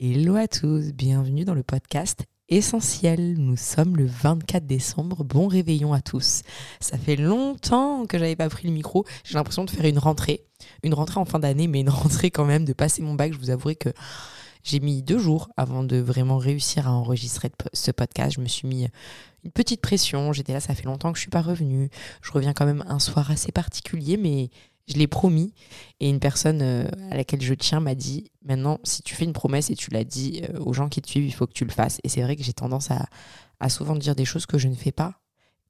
Hello à tous, bienvenue dans le podcast Essentiel. Nous sommes le 24 décembre, bon réveillon à tous. Ça fait longtemps que j'avais pas pris le micro, j'ai l'impression de faire une rentrée, une rentrée en fin d'année, mais une rentrée quand même, de passer mon bac. Je vous avouerai que j'ai mis deux jours avant de vraiment réussir à enregistrer ce podcast. Je me suis mis une petite pression, j'étais là, ça fait longtemps que je suis pas revenue. Je reviens quand même un soir assez particulier, mais je l'ai promis. Et une personne euh, à laquelle je tiens m'a dit maintenant, si tu fais une promesse et tu l'as dit euh, aux gens qui te suivent, il faut que tu le fasses. Et c'est vrai que j'ai tendance à, à souvent dire des choses que je ne fais pas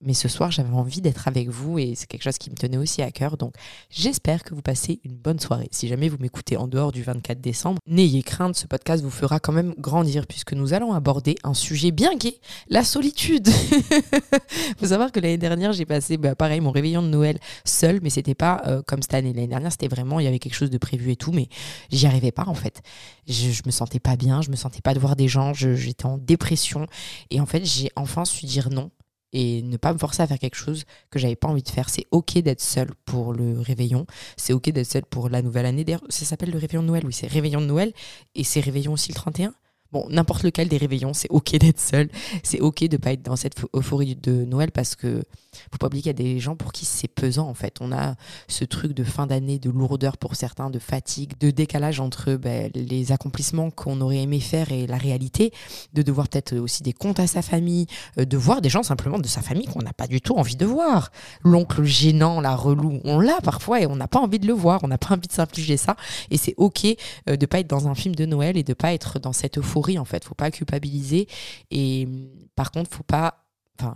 mais ce soir, j'avais envie d'être avec vous et c'est quelque chose qui me tenait aussi à cœur. Donc, j'espère que vous passez une bonne soirée. Si jamais vous m'écoutez en dehors du 24 décembre, n'ayez crainte, ce podcast vous fera quand même grandir puisque nous allons aborder un sujet bien gai, la solitude. faut savoir que l'année dernière, j'ai passé, bah, pareil, mon réveillon de Noël seul, mais c'était pas euh, comme cette année. L'année dernière, c'était vraiment, il y avait quelque chose de prévu et tout, mais j'y arrivais pas en fait. Je, je me sentais pas bien, je me sentais pas de voir des gens, j'étais en dépression et en fait, j'ai enfin su dire non et ne pas me forcer à faire quelque chose que j'avais pas envie de faire. C'est ok d'être seul pour le réveillon, c'est ok d'être seul pour la nouvelle année. D'ailleurs, ça s'appelle le réveillon de Noël, oui, c'est réveillon de Noël et c'est réveillon aussi le 31. Bon, n'importe lequel des réveillons, c'est ok d'être seul, c'est ok de pas être dans cette euphorie de Noël parce que faut pas oublier qu'il y a des gens pour qui c'est pesant en fait. On a ce truc de fin d'année, de lourdeur pour certains, de fatigue, de décalage entre ben, les accomplissements qu'on aurait aimé faire et la réalité, de devoir peut-être aussi des comptes à sa famille, euh, de voir des gens simplement de sa famille qu'on n'a pas du tout envie de voir. L'oncle gênant, la relou, on l'a parfois et on n'a pas envie de le voir, on n'a pas envie de s'infliger ça et c'est ok euh, de pas être dans un film de Noël et de pas être dans cette euphorie en fait. Faut pas culpabiliser. Et par contre, faut pas,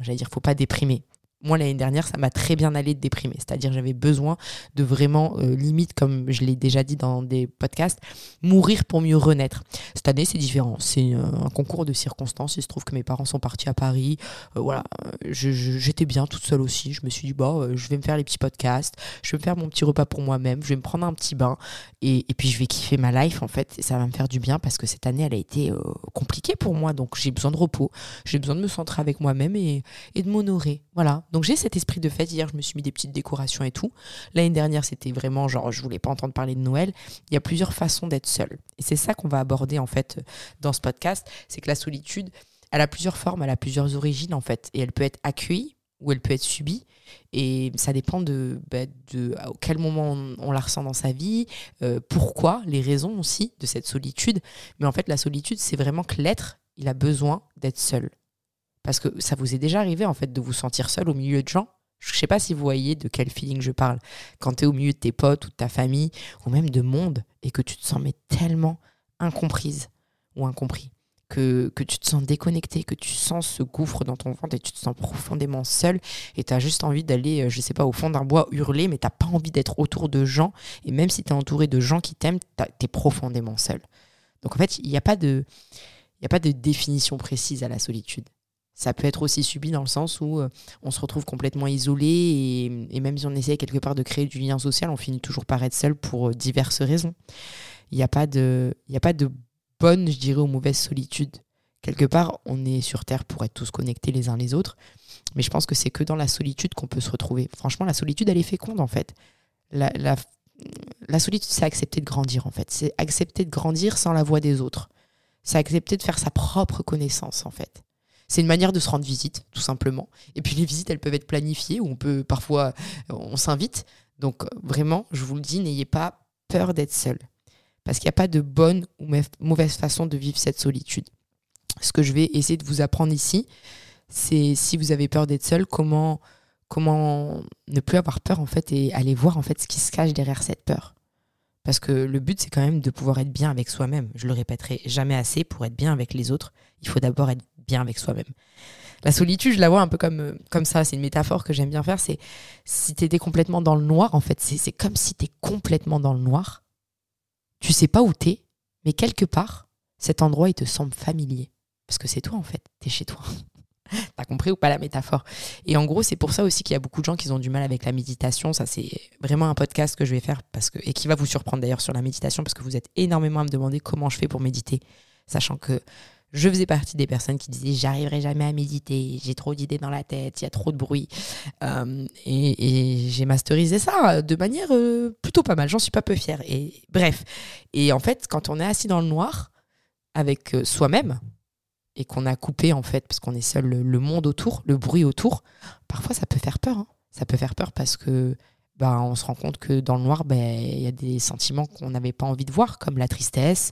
j'allais dire, faut pas déprimer moi l'année dernière ça m'a très bien allé de déprimer. C'est-à-dire j'avais besoin de vraiment euh, limite comme je l'ai déjà dit dans des podcasts mourir pour mieux renaître. Cette année c'est différent. C'est euh, un concours de circonstances. Il se trouve que mes parents sont partis à Paris. Euh, voilà. J'étais bien toute seule aussi. Je me suis dit bah je vais me faire les petits podcasts. Je vais me faire mon petit repas pour moi-même. Je vais me prendre un petit bain. Et, et, puis je vais kiffer ma life en fait. Ça va me faire du bien parce que cette année elle a été compliquée pour moi. Donc j'ai besoin de repos. J'ai besoin de me centrer avec moi-même et, et de m'honorer. Voilà donc j'ai cet esprit de fête. Hier, je me suis mis des petites décorations et tout. L'année dernière, c'était vraiment genre, je voulais pas entendre parler de Noël. Il y a plusieurs façons d'être seul. Et c'est ça qu'on va aborder en fait dans ce podcast. C'est que la solitude, elle a plusieurs formes, elle a plusieurs origines en fait. Et elle peut être accueillie ou elle peut être subie. Et ça dépend de, bah, à quel moment on, la ressent dans sa vie, euh, pourquoi, les raisons aussi de cette solitude. Mais en fait, la solitude, c'est vraiment que l'être, il a besoin d'être seul. Parce que ça vous est déjà arrivé en fait de vous sentir seul au milieu de gens? Je ne sais pas si vous voyez de quel feeling je parle. Quand tu es au milieu de tes potes ou de ta famille, ou même de monde, et que tu te sens mais tellement incomprise ou incompris, que, que tu te sens déconnecté, que tu sens ce gouffre dans ton ventre et tu te sens profondément seul, et tu as juste envie d'aller, euh, je sais pas, au fond d'un bois hurler, mais tu pas envie d'être autour de gens, et même si tu es entouré de gens qui t'aiment, tu es profondément seul. Donc en fait, il n'y a pas de... Il a pas de définition précise à la solitude. Ça peut être aussi subi dans le sens où euh, on se retrouve complètement isolé et, même si on essaie quelque part de créer du lien social, on finit toujours par être seul pour euh, diverses raisons. Il n'y a, pas de, a pas de bonne, je dirais, ou mauvaise solitude. Quelque part, on est sur Terre pour être tous connectés les uns les autres, mais je pense que c'est que dans la solitude qu'on peut se retrouver. Franchement, la solitude, elle est féconde en fait. La, solitude, c'est accepter de grandir en fait. C'est accepter de grandir sans la voix des autres. C'est accepter de faire sa propre connaissance en fait. C'est une manière de se rendre visite, tout simplement. Et puis les visites, elles peuvent être planifiées, ou on peut parfois, on s'invite. Donc vraiment, je vous le dis, n'ayez pas peur d'être seul. Parce qu'il n'y a pas de bonne ou mauvaise façon de vivre cette solitude. Ce que je vais essayer de vous apprendre ici, c'est si vous avez peur d'être seul, comment, comment ne plus avoir peur en fait et aller voir en fait ce qui se cache derrière cette peur. Parce que le but, c'est quand même de pouvoir être bien avec soi-même. Je le répéterai jamais assez, pour être bien avec les autres, il faut d'abord être avec soi-même. La solitude, je la vois un peu comme, euh, comme ça. C'est une métaphore que j'aime bien faire. C'est si tu étais complètement dans le noir, en fait, c'est comme si tu es complètement dans le noir. Tu sais pas où tu es, mais quelque part, cet endroit, il te semble familier. Parce que c'est toi, en fait. Tu es chez toi. T'as compris ou pas la métaphore? Et en gros, c'est pour ça aussi qu'il y a beaucoup de gens qui ont du mal avec la méditation. Ça, c'est vraiment un podcast que je vais faire parce que, et qui va vous surprendre d'ailleurs sur la méditation parce que vous êtes énormément à me demander comment je fais pour méditer. Sachant que je faisais partie des personnes qui disaient j'arriverai jamais à méditer, j'ai trop d'idées dans la tête, il y a trop de bruit. Euh, et, j'ai masterisé ça de manière euh, plutôt pas mal, j'en suis pas peu fière. Et bref, et en fait, quand on est assis dans le noir, avec euh, soi-même et qu'on a coupé en fait parce qu'on est seul le, monde autour, le bruit autour, parfois ça peut faire peur. Hein. Ça peut faire peur parce que bah, on se rend compte que dans le noir, bah, il y a des sentiments qu'on n'avait pas envie de voir, comme la tristesse,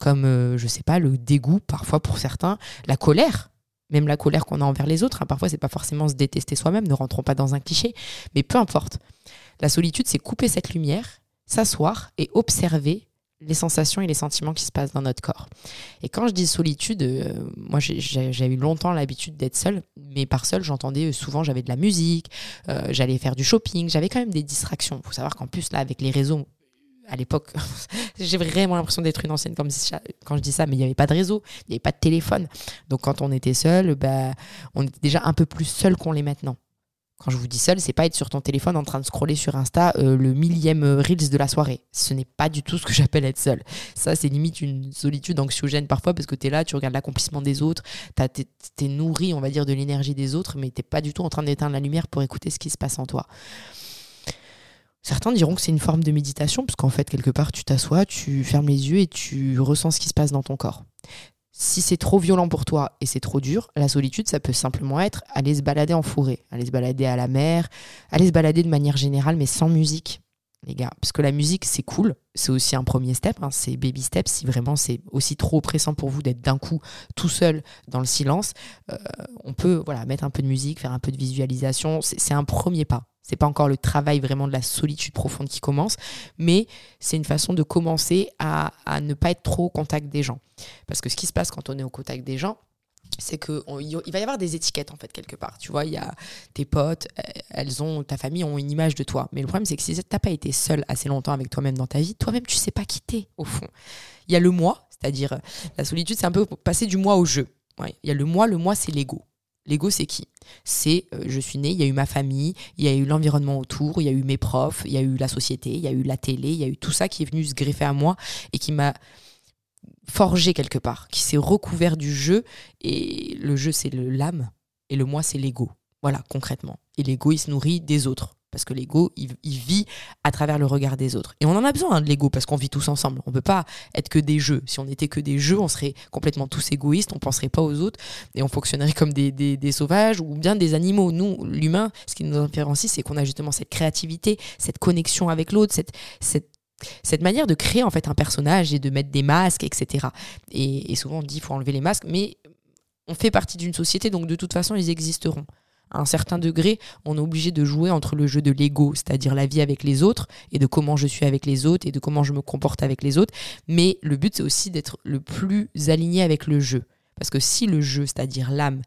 comme, euh, je sais pas, le dégoût parfois pour certains, la colère, même la colère qu'on a envers les autres. Hein. Parfois, c'est pas forcément se détester soi-même, ne rentrons pas dans un cliché, mais peu importe. La solitude, c'est couper cette lumière, s'asseoir et observer les sensations et les sentiments qui se passent dans notre corps. Et quand je dis solitude, euh, moi j'ai eu longtemps l'habitude d'être seule, mais par seule j'entendais euh, souvent j'avais de la musique, euh, j'allais faire du shopping, j'avais quand même des distractions. Il faut savoir qu'en plus là avec les réseaux, à l'époque, j'ai vraiment l'impression d'être une ancienne comme quand je dis ça, mais il n'y avait pas de réseau, il n'y avait pas de téléphone. Donc quand on était seul, bah, on était déjà un peu plus seul qu'on l'est maintenant. Quand je vous dis seul, c'est pas être sur ton téléphone en train de scroller sur Insta euh, le millième euh, Reels de la soirée. Ce n'est pas du tout ce que j'appelle être seul. Ça, c'est limite une solitude anxiogène parfois parce que tu es là, tu regardes l'accomplissement des autres, tu es, nourri, on va dire, de l'énergie des autres, mais tu pas du tout en train d'éteindre la lumière pour écouter ce qui se passe en toi. Certains diront que c'est une forme de méditation, parce qu'en fait, quelque part, tu t'assois, tu fermes les yeux et tu ressens ce qui se passe dans ton corps. Si c'est trop violent pour toi et c'est trop dur, la solitude, ça peut simplement être aller se balader en forêt, aller se balader à la mer, aller se balader de manière générale, mais sans musique, les gars. Parce que la musique, c'est cool, c'est aussi un premier step, hein, c'est baby step. Si vraiment c'est aussi trop oppressant pour vous d'être d'un coup tout seul dans le silence, euh, on peut voilà mettre un peu de musique, faire un peu de visualisation. C'est un premier pas. C'est pas encore le travail vraiment de la solitude profonde qui commence, mais c'est une façon de commencer à, ne pas être trop au contact des gens. Parce que ce qui se passe quand on est au contact des gens, c'est qu'il va y avoir des étiquettes en fait quelque part. Tu vois, il y a tes potes, elles ont, ta famille ont une image de toi. Mais le problème c'est que si tu n'as pas été seul assez longtemps avec toi-même dans ta vie, toi-même tu sais pas quitter au fond. Il y a le moi, c'est-à-dire la solitude, c'est un peu passer du moi au jeu. Il y a le moi, le moi c'est l'ego. L'ego, c'est qui? C'est euh, je suis né, il y a eu ma famille, il y a eu l'environnement autour, il y a eu mes profs, il y a eu la société, il y a eu la télé, il y a eu tout ça qui est venu se greffer à moi et qui m'a forgé quelque part, qui s'est recouvert du jeu. Et le jeu, c'est l'âme et le moi, c'est l'ego. Voilà, concrètement. Et l'ego, il se nourrit des autres. Parce que l'ego, il, vit à travers le regard des autres. Et on en a besoin hein, de l'ego parce qu'on vit tous ensemble. On ne peut pas être que des jeux. Si on n'était que des jeux, on serait complètement tous égoïstes, on ne penserait pas aux autres et on fonctionnerait comme des, sauvages ou bien des animaux. Nous, l'humain, ce qui nous différencie, c'est qu'on a justement cette créativité, cette connexion avec l'autre, cette manière de créer en fait un personnage et de mettre des masques, etc. Et, et souvent on dit qu'il faut enlever les masques, mais on fait partie d'une société, donc de toute façon ils existeront à un certain degré, on est obligé de jouer entre le jeu de l'ego, c'est-à-dire la vie avec les autres, et de comment je suis avec les autres, et de comment je me comporte avec les autres. Mais le but, c'est aussi d'être le plus aligné avec le jeu. Parce que si le jeu, c'est-à-dire l'âme,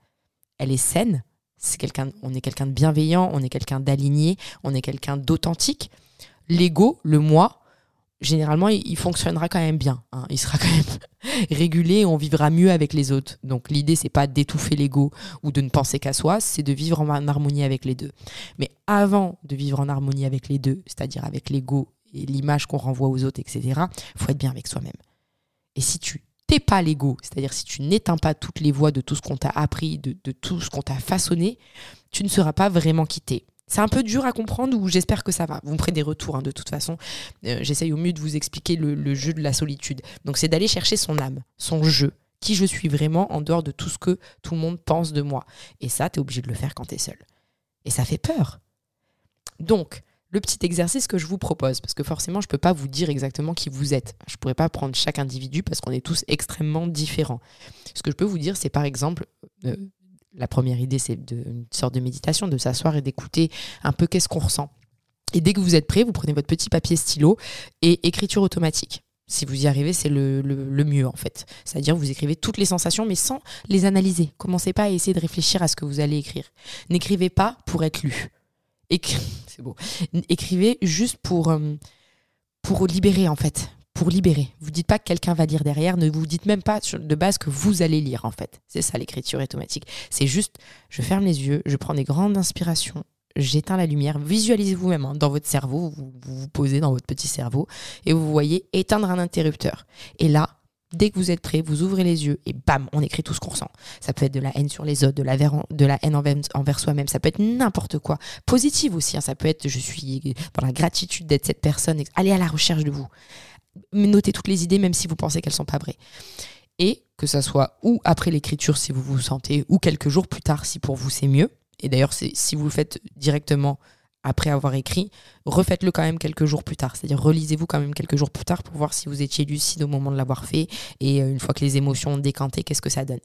elle est saine, c'est quelqu'un, on est quelqu'un de bienveillant, on est quelqu'un d'aligné, on est quelqu'un d'authentique, l'ego, le moi, généralement, il, fonctionnera quand même bien. Hein. Il sera quand même régulé et on vivra mieux avec les autres. Donc l'idée, c'est pas d'étouffer l'ego ou de ne penser qu'à soi, c'est de vivre en harmonie avec les deux. Mais avant de vivre en harmonie avec les deux, c'est-à-dire avec l'ego et l'image qu'on renvoie aux autres, etc., il faut être bien avec soi-même. Et si tu t'es pas l'ego, c'est-à-dire si tu n'éteins pas toutes les voix de tout ce qu'on t'a appris, de tout ce qu'on t'a façonné, tu ne seras pas vraiment quitté. C'est un peu dur à comprendre ou j'espère que ça va. Vous me ferez des retours hein, de toute façon. Euh, j'essaye au mieux de vous expliquer le, jeu de la solitude. Donc c'est d'aller chercher son âme, son jeu, qui je suis vraiment en dehors de tout ce que tout le monde pense de moi. Et ça, tu es obligé de le faire quand tu es seul. Et ça fait peur. Donc, le petit exercice que je vous propose, parce que forcément, je ne peux pas vous dire exactement qui vous êtes. Je ne pourrais pas prendre chaque individu parce qu'on est tous extrêmement différents. Ce que je peux vous dire, c'est par exemple, euh, la première idée, c'est une sorte de méditation, de s'asseoir et d'écouter un peu qu'est-ce qu'on ressent. Et dès que vous êtes prêt, vous prenez votre petit papier stylo et écriture automatique. Si vous y arrivez, c'est le, mieux en fait. C'est-à-dire vous écrivez toutes les sensations mais sans les analyser. Commencez pas à essayer de réfléchir à ce que vous allez écrire. N'écrivez pas pour être lu. c'est beau. Écrivez juste pour, euh, pour libérer en fait, pour libérer. Vous dites pas que quelqu'un va lire derrière, ne vous dites même pas de base que vous allez lire en fait. C'est ça l'écriture automatique. C'est juste, je ferme les yeux, je prends des grandes inspirations, j'éteins la lumière, visualisez vous-même hein, dans votre cerveau, vous, vous posez dans votre petit cerveau et vous voyez éteindre un interrupteur. Et là, Dès que vous êtes prêt, vous ouvrez les yeux et bam, on écrit tout ce qu'on ressent. Ça peut être de la haine sur les autres, de la, haine envers, soi-même, ça peut être n'importe quoi. Positive aussi, hein. ça peut être je suis dans la gratitude d'être cette personne. Allez à la recherche de vous notez toutes les idées, même si vous pensez qu'elles sont pas vraies. Et que ça soit ou après l'écriture si vous vous sentez, ou quelques jours plus tard si pour vous c'est mieux. Et d'ailleurs, si vous le faites directement après avoir écrit, refaites-le quand même quelques jours plus tard. C'est-à-dire relisez-vous quand même quelques jours plus tard pour voir si vous étiez lucide au moment de l'avoir fait et euh, une fois que les émotions ont décanté, qu'est-ce que ça donne.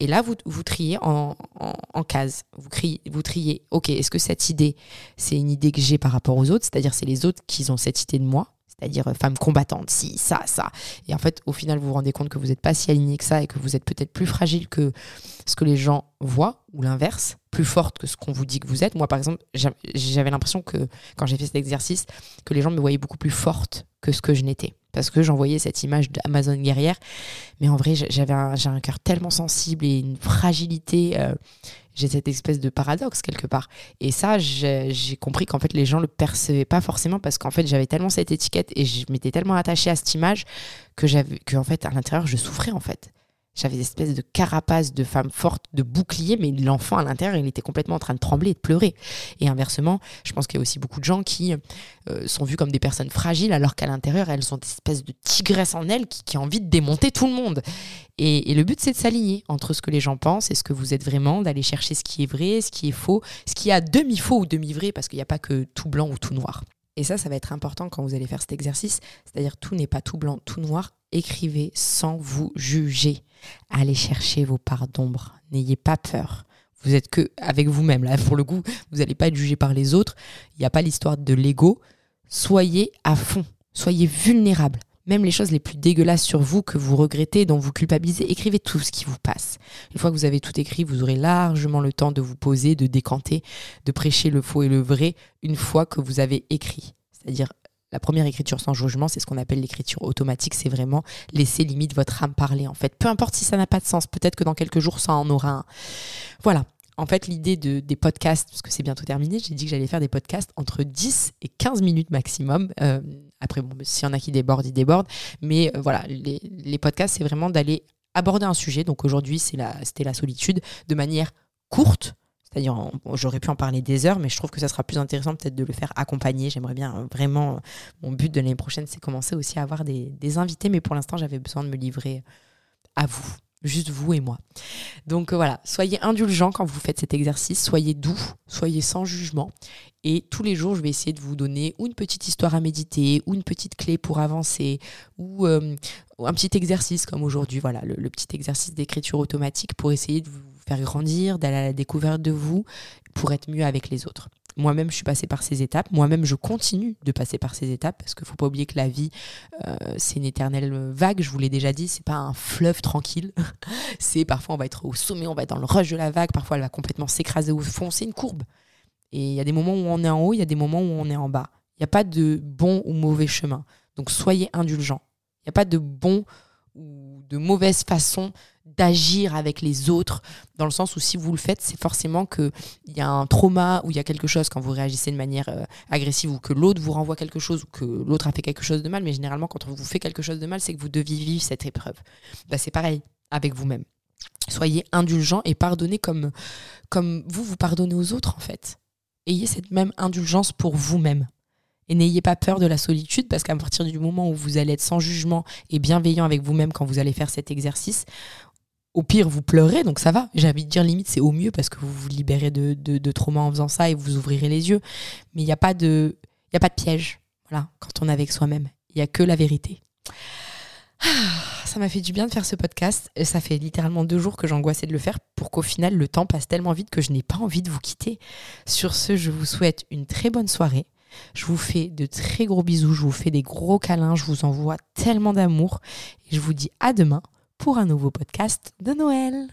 Et là, vous, vous triez en, en, cases. Vous, criez, vous triez, ok, est-ce que cette idée, c'est une idée que j'ai par rapport aux autres? C'est-à-dire c'est les autres qui ont cette idée de moi c'est-à-dire euh, femme combattante, si, ça, ça. Et en fait, au final, vous vous rendez compte que vous n'êtes pas si aligné que ça et que vous êtes peut-être plus fragile que ce que les gens voient, ou l'inverse, plus forte que ce qu'on vous dit que vous êtes. Moi, par exemple, j'avais l'impression que quand j'ai fait cet exercice, que les gens me voyaient beaucoup plus forte que ce que je n'étais. Parce que j'envoyais cette image d'Amazon guerrière. Mais en vrai, j'avais un, cœur tellement sensible et une fragilité. Euh, j'ai cette espèce de paradoxe quelque part. Et ça, j'ai compris qu'en fait, les gens le percevaient pas forcément parce qu'en fait, j'avais tellement cette étiquette et je m'étais tellement attachée à cette image que j'avais, que fait, à l'intérieur, je souffrais en fait. J'avais une espèce de carapace de femme forte, de bouclier, mais l'enfant à l'intérieur, il était complètement en train de trembler et de pleurer. Et inversement, je pense qu'il y a aussi beaucoup de gens qui euh, sont vus comme des personnes fragiles, alors qu'à l'intérieur, elles sont des espèces de tigresses en elles qui, qui ont envie de démonter tout le monde. Et, le but, c'est de s'aligner entre ce que les gens pensent et ce que vous êtes vraiment, d'aller chercher ce qui est vrai, ce qui est faux, ce qui est demi-faux ou demi-vrai, parce qu'il n'y a pas que tout blanc ou tout noir. Et ça, ça va être important quand vous allez faire cet exercice, c'est-à-dire tout n'est pas tout blanc, tout noir. Écrivez sans vous juger. Allez chercher vos parts d'ombre. N'ayez pas peur. Vous êtes que avec vous-même. Là, pour le coup, vous n'allez pas être jugé par les autres. Il n'y a pas l'histoire de l'ego. Soyez à fond. Soyez vulnérable. Même les choses les plus dégueulasses sur vous que vous regrettez, dont vous culpabilisez, écrivez tout ce qui vous passe. Une fois que vous avez tout écrit, vous aurez largement le temps de vous poser, de décanter, de prêcher le faux et le vrai une fois que vous avez écrit. C'est-à-dire la première écriture sans jugement, c'est ce qu'on appelle l'écriture automatique. C'est vraiment laisser limite votre âme parler, en fait. Peu importe si ça n'a pas de sens. Peut-être que dans quelques jours, ça en aura un. Voilà. En fait, l'idée de, des podcasts, parce que c'est bientôt terminé, j'ai dit que j'allais faire des podcasts entre 10 et 15 minutes maximum. Euh, après, bon, s'il y en a qui débordent, ils débordent. Mais euh, voilà, les, podcasts, c'est vraiment d'aller aborder un sujet. Donc aujourd'hui, c'était la solitude de manière courte, c'est-à-dire, j'aurais pu en parler des heures, mais je trouve que ça sera plus intéressant peut-être de le faire accompagner. J'aimerais bien euh, vraiment. Mon but de l'année prochaine, c'est commencer aussi à avoir des, invités, mais pour l'instant, j'avais besoin de me livrer à vous juste vous et moi. Donc euh, voilà, soyez indulgents quand vous faites cet exercice, soyez doux, soyez sans jugement. Et tous les jours, je vais essayer de vous donner ou une petite histoire à méditer, ou une petite clé pour avancer, ou euh, un petit exercice comme aujourd'hui, voilà, le petit exercice d'écriture automatique pour essayer de vous faire grandir, d'aller à la découverte de vous pour être mieux avec les autres. Moi-même, je suis passée par ces étapes. Moi-même, je continue de passer par ces étapes parce qu'il ne faut pas oublier que la vie, euh, c'est une éternelle vague. Je vous l'ai déjà dit, c'est pas un fleuve tranquille. c'est parfois on va être au sommet, on va être dans le rush de la vague. Parfois, elle va complètement s'écraser au fond. C'est une courbe. Et il y a des moments où on est en haut, il y a des moments où on est en bas. Il n'y a pas de bon ou mauvais chemin. Donc, soyez indulgents. Il n'y a pas de bon ou de mauvaise façon d'agir avec les autres, dans le sens où si vous le faites, c'est forcément qu'il y a un trauma ou il y a quelque chose quand vous réagissez de manière euh, agressive ou que l'autre vous renvoie quelque chose ou que l'autre a fait quelque chose de mal. Mais généralement, quand on vous fait quelque chose de mal, c'est que vous deviez vivre cette épreuve. Bah, c'est pareil avec vous-même. Soyez indulgent et pardonnez comme, comme vous vous pardonnez aux autres en fait. Ayez cette même indulgence pour vous-même. Et n'ayez pas peur de la solitude parce qu'à partir du moment où vous allez être sans jugement et bienveillant avec vous-même quand vous allez faire cet exercice, au pire, vous pleurez, donc ça va. J'ai envie de dire limite, c'est au mieux parce que vous vous libérez de, de, trauma en faisant ça et vous ouvrirez les yeux. Mais il n'y a, pas de, y a pas de piège voilà, quand on est avec soi-même. Il n'y a que la vérité. Ah, ça m'a fait du bien de faire ce podcast. Ça fait littéralement deux jours que j'angoissais de le faire pour qu'au final, le temps passe tellement vite que je n'ai pas envie de vous quitter. Sur ce, je vous souhaite une très bonne soirée. Je vous fais de très gros bisous, je vous fais des gros câlins, je vous envoie tellement d'amour et je vous dis à demain pour un nouveau podcast de Noël.